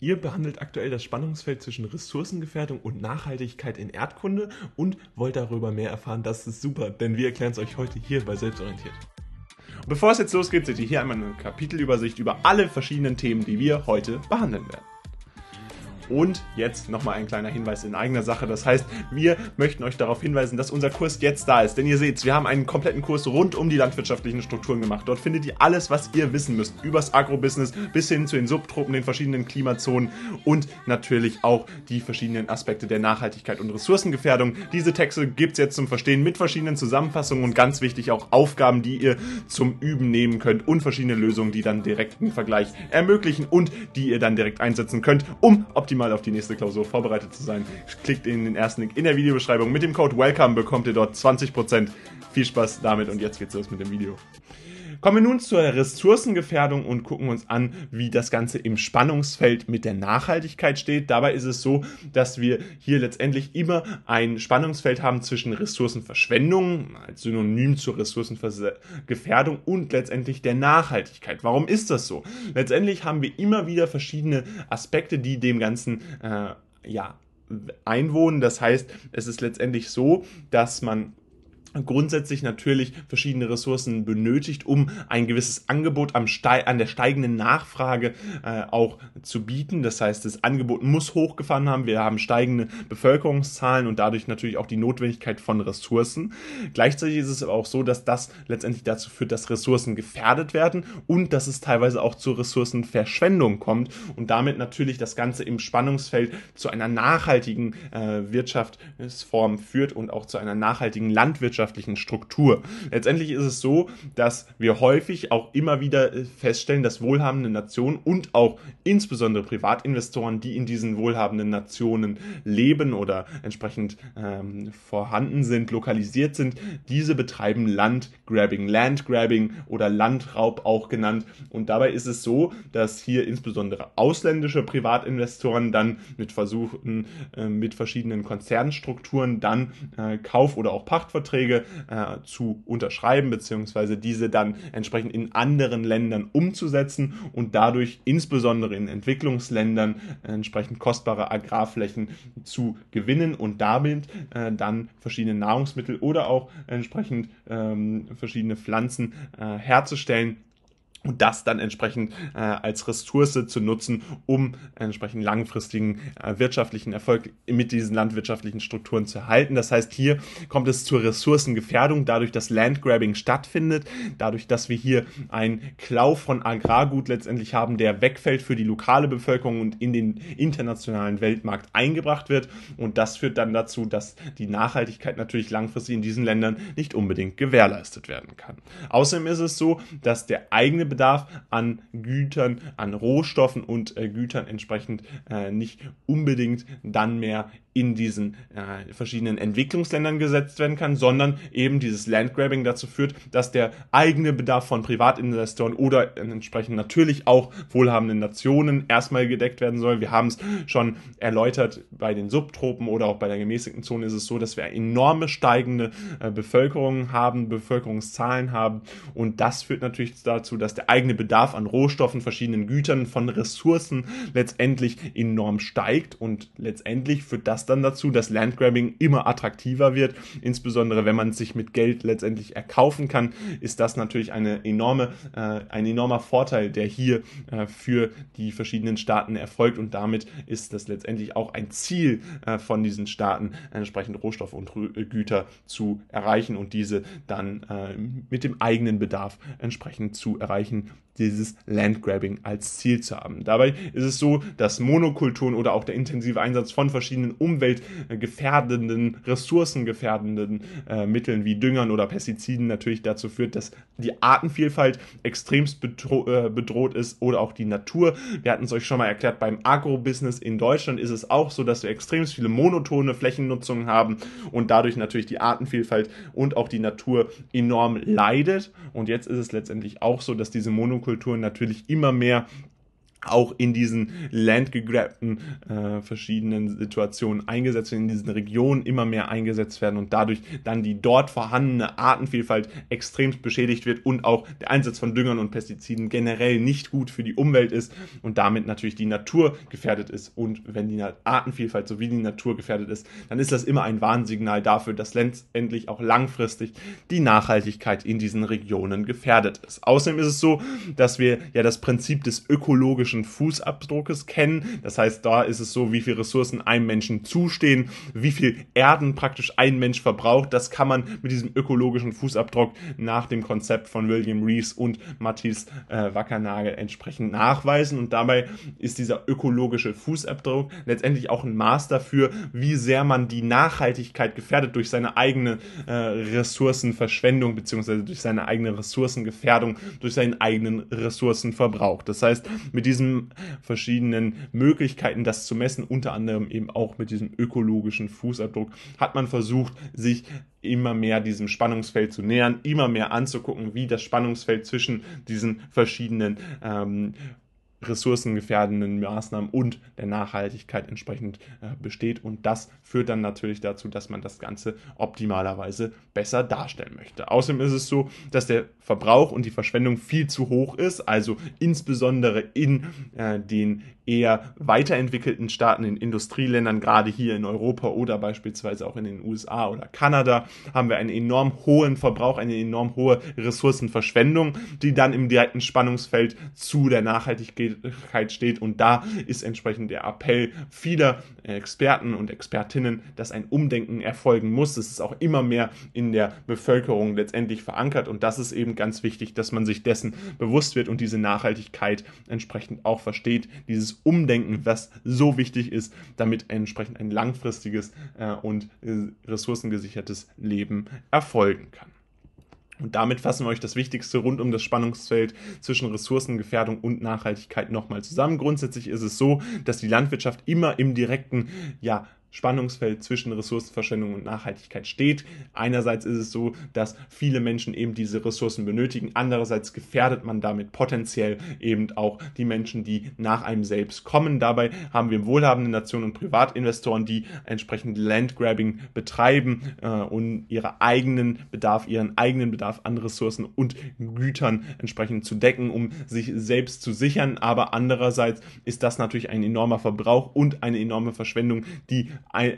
Ihr behandelt aktuell das Spannungsfeld zwischen Ressourcengefährdung und Nachhaltigkeit in Erdkunde und wollt darüber mehr erfahren. Das ist super, denn wir erklären es euch heute hier bei Selbstorientiert. Bevor es jetzt losgeht, seht ihr hier einmal eine Kapitelübersicht über alle verschiedenen Themen, die wir heute behandeln werden. Und jetzt nochmal ein kleiner Hinweis in eigener Sache. Das heißt, wir möchten euch darauf hinweisen, dass unser Kurs jetzt da ist. Denn ihr seht, wir haben einen kompletten Kurs rund um die landwirtschaftlichen Strukturen gemacht. Dort findet ihr alles, was ihr wissen müsst. Übers Agrobusiness bis hin zu den Subtropen, den verschiedenen Klimazonen und natürlich auch die verschiedenen Aspekte der Nachhaltigkeit und Ressourcengefährdung. Diese Texte gibt es jetzt zum Verstehen mit verschiedenen Zusammenfassungen und ganz wichtig auch Aufgaben, die ihr zum Üben nehmen könnt und verschiedene Lösungen, die dann direkten Vergleich ermöglichen und die ihr dann direkt einsetzen könnt, um optimal optimal auf die nächste Klausur vorbereitet zu sein. Klickt in den ersten Link in der Videobeschreibung. Mit dem Code WELCOME bekommt ihr dort 20%. Viel Spaß damit und jetzt geht's los mit dem Video. Kommen wir nun zur Ressourcengefährdung und gucken uns an, wie das Ganze im Spannungsfeld mit der Nachhaltigkeit steht. Dabei ist es so, dass wir hier letztendlich immer ein Spannungsfeld haben zwischen Ressourcenverschwendung als Synonym zur Ressourcengefährdung und letztendlich der Nachhaltigkeit. Warum ist das so? Letztendlich haben wir immer wieder verschiedene Aspekte, die dem Ganzen äh, ja einwohnen. Das heißt, es ist letztendlich so, dass man grundsätzlich natürlich verschiedene Ressourcen benötigt, um ein gewisses Angebot am Ste an der steigenden Nachfrage äh, auch zu bieten. Das heißt, das Angebot muss hochgefahren haben. Wir haben steigende Bevölkerungszahlen und dadurch natürlich auch die Notwendigkeit von Ressourcen. Gleichzeitig ist es aber auch so, dass das letztendlich dazu führt, dass Ressourcen gefährdet werden und dass es teilweise auch zu Ressourcenverschwendung kommt und damit natürlich das Ganze im Spannungsfeld zu einer nachhaltigen äh, Wirtschaftsform führt und auch zu einer nachhaltigen Landwirtschaft gesellschaftlichen Struktur. Letztendlich ist es so, dass wir häufig auch immer wieder äh, feststellen, dass wohlhabende Nationen und auch insbesondere Privatinvestoren, die in diesen wohlhabenden Nationen leben oder entsprechend ähm, vorhanden sind, lokalisiert sind, diese betreiben Landgrabbing, Landgrabbing oder Landraub auch genannt. Und dabei ist es so, dass hier insbesondere ausländische Privatinvestoren dann mit Versuchen, äh, mit verschiedenen Konzernstrukturen dann äh, Kauf- oder auch Pachtverträge Verträge äh, zu unterschreiben, beziehungsweise diese dann entsprechend in anderen Ländern umzusetzen und dadurch insbesondere in Entwicklungsländern entsprechend kostbare Agrarflächen zu gewinnen und damit äh, dann verschiedene Nahrungsmittel oder auch entsprechend ähm, verschiedene Pflanzen äh, herzustellen und das dann entsprechend äh, als Ressource zu nutzen, um entsprechend langfristigen äh, wirtschaftlichen Erfolg mit diesen landwirtschaftlichen Strukturen zu erhalten. Das heißt, hier kommt es zur Ressourcengefährdung, dadurch, dass Landgrabbing stattfindet, dadurch, dass wir hier ein Klau von Agrargut letztendlich haben, der wegfällt für die lokale Bevölkerung und in den internationalen Weltmarkt eingebracht wird. Und das führt dann dazu, dass die Nachhaltigkeit natürlich langfristig in diesen Ländern nicht unbedingt gewährleistet werden kann. Außerdem ist es so, dass der eigene Bedarf an Gütern, an Rohstoffen und äh, Gütern entsprechend äh, nicht unbedingt dann mehr in diesen äh, verschiedenen Entwicklungsländern gesetzt werden kann, sondern eben dieses Landgrabbing dazu führt, dass der eigene Bedarf von Privatinvestoren oder entsprechend natürlich auch wohlhabenden Nationen erstmal gedeckt werden soll. Wir haben es schon erläutert, bei den Subtropen oder auch bei der gemäßigten Zone ist es so, dass wir enorme steigende äh, Bevölkerung haben, Bevölkerungszahlen haben und das führt natürlich dazu, dass der eigene Bedarf an Rohstoffen, verschiedenen Gütern, von Ressourcen letztendlich enorm steigt. Und letztendlich führt das dann dazu, dass Landgrabbing immer attraktiver wird. Insbesondere wenn man sich mit Geld letztendlich erkaufen kann, ist das natürlich eine enorme, äh, ein enormer Vorteil, der hier äh, für die verschiedenen Staaten erfolgt. Und damit ist das letztendlich auch ein Ziel äh, von diesen Staaten, entsprechend Rohstoffe und Güter zu erreichen und diese dann äh, mit dem eigenen Bedarf entsprechend zu erreichen dieses Landgrabbing als Ziel zu haben. Dabei ist es so, dass Monokulturen oder auch der intensive Einsatz von verschiedenen umweltgefährdenden, ressourcengefährdenden äh, Mitteln wie Düngern oder Pestiziden natürlich dazu führt, dass die Artenvielfalt extremst bedro äh, bedroht ist oder auch die Natur. Wir hatten es euch schon mal erklärt, beim Agrobusiness in Deutschland ist es auch so, dass wir extremst viele monotone Flächennutzungen haben und dadurch natürlich die Artenvielfalt und auch die Natur enorm leidet. Und jetzt ist es letztendlich auch so, dass diese Monokulturen natürlich immer mehr auch in diesen landgegrabten äh, verschiedenen Situationen eingesetzt werden, in diesen Regionen immer mehr eingesetzt werden und dadurch dann die dort vorhandene Artenvielfalt extremst beschädigt wird und auch der Einsatz von Düngern und Pestiziden generell nicht gut für die Umwelt ist und damit natürlich die Natur gefährdet ist. Und wenn die Artenvielfalt sowie die Natur gefährdet ist, dann ist das immer ein Warnsignal dafür, dass letztendlich auch langfristig die Nachhaltigkeit in diesen Regionen gefährdet ist. Außerdem ist es so, dass wir ja das Prinzip des ökologischen ökologischen Fußabdruckes kennen. Das heißt, da ist es so, wie viel Ressourcen einem Menschen zustehen, wie viel Erden praktisch ein Mensch verbraucht. Das kann man mit diesem ökologischen Fußabdruck nach dem Konzept von William Rees und Matthias äh, Wackernagel entsprechend nachweisen. Und dabei ist dieser ökologische Fußabdruck letztendlich auch ein Maß dafür, wie sehr man die Nachhaltigkeit gefährdet durch seine eigene äh, Ressourcenverschwendung beziehungsweise durch seine eigene Ressourcengefährdung, durch seinen eigenen Ressourcenverbrauch. Das heißt, mit diesem diesen verschiedenen Möglichkeiten, das zu messen, unter anderem eben auch mit diesem ökologischen Fußabdruck, hat man versucht, sich immer mehr diesem Spannungsfeld zu nähern, immer mehr anzugucken, wie das Spannungsfeld zwischen diesen verschiedenen ähm, ressourcengefährdenden Maßnahmen und der Nachhaltigkeit entsprechend äh, besteht. Und das führt dann natürlich dazu, dass man das Ganze optimalerweise besser darstellen möchte. Außerdem ist es so, dass der Verbrauch und die Verschwendung viel zu hoch ist, also insbesondere in äh, den eher weiterentwickelten Staaten, in Industrieländern, gerade hier in Europa oder beispielsweise auch in den USA oder Kanada, haben wir einen enorm hohen Verbrauch, eine enorm hohe Ressourcenverschwendung, die dann im direkten Spannungsfeld zu der Nachhaltigkeit steht. Und da ist entsprechend der Appell vieler Experten und Expertinnen, dass ein Umdenken erfolgen muss. Das ist auch immer mehr in der Bevölkerung letztendlich verankert. Und das ist eben ganz wichtig, dass man sich dessen bewusst wird und diese Nachhaltigkeit entsprechend auch versteht. Dieses Umdenken, was so wichtig ist, damit entsprechend ein langfristiges äh, und äh, ressourcengesichertes Leben erfolgen kann. Und damit fassen wir euch das Wichtigste rund um das Spannungsfeld zwischen Ressourcengefährdung und Nachhaltigkeit nochmal zusammen. Grundsätzlich ist es so, dass die Landwirtschaft immer im direkten ja, Spannungsfeld zwischen Ressourcenverschwendung und Nachhaltigkeit steht. Einerseits ist es so, dass viele Menschen eben diese Ressourcen benötigen, andererseits gefährdet man damit potenziell eben auch die Menschen, die nach einem selbst kommen. Dabei haben wir wohlhabende Nationen und Privatinvestoren, die entsprechend Landgrabbing betreiben äh, und ihre eigenen Bedarf, ihren eigenen Bedarf an Ressourcen und Gütern entsprechend zu decken, um sich selbst zu sichern. Aber andererseits ist das natürlich ein enormer Verbrauch und eine enorme Verschwendung, die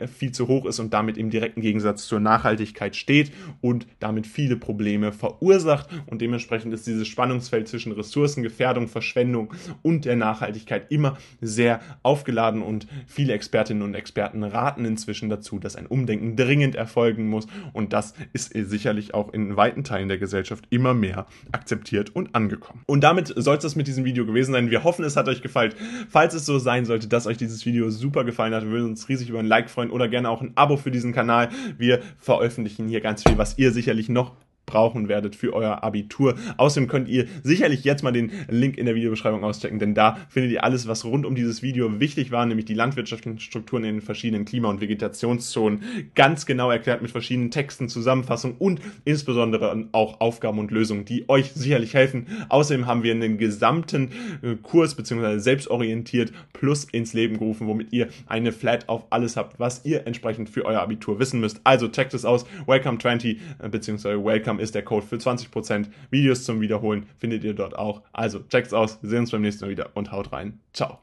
viel zu hoch ist und damit im direkten Gegensatz zur Nachhaltigkeit steht und damit viele Probleme verursacht. Und dementsprechend ist dieses Spannungsfeld zwischen Ressourcengefährdung, Verschwendung und der Nachhaltigkeit immer sehr aufgeladen und viele Expertinnen und Experten raten inzwischen dazu, dass ein Umdenken dringend erfolgen muss und das ist sicherlich auch in weiten Teilen der Gesellschaft immer mehr akzeptiert und angekommen. Und damit soll es mit diesem Video gewesen sein. Wir hoffen, es hat euch gefallen. Falls es so sein sollte, dass euch dieses Video super gefallen hat, würden wir uns riesig über ein Like freuen oder gerne auch ein Abo für diesen Kanal. Wir veröffentlichen hier ganz viel, was ihr sicherlich noch brauchen werdet für euer Abitur. Außerdem könnt ihr sicherlich jetzt mal den Link in der Videobeschreibung auschecken, denn da findet ihr alles, was rund um dieses Video wichtig war, nämlich die landwirtschaftlichen Strukturen in den verschiedenen Klima- und Vegetationszonen, ganz genau erklärt mit verschiedenen Texten, Zusammenfassungen und insbesondere auch Aufgaben und Lösungen, die euch sicherlich helfen. Außerdem haben wir einen gesamten äh, Kurs bzw. selbstorientiert plus ins Leben gerufen, womit ihr eine Flat auf alles habt, was ihr entsprechend für euer Abitur wissen müsst. Also checkt es aus. Welcome 20 äh, bzw. Welcome ist der Code für 20%. Videos zum Wiederholen findet ihr dort auch. Also checkt's aus. Wir sehen uns beim nächsten Mal wieder und haut rein. Ciao.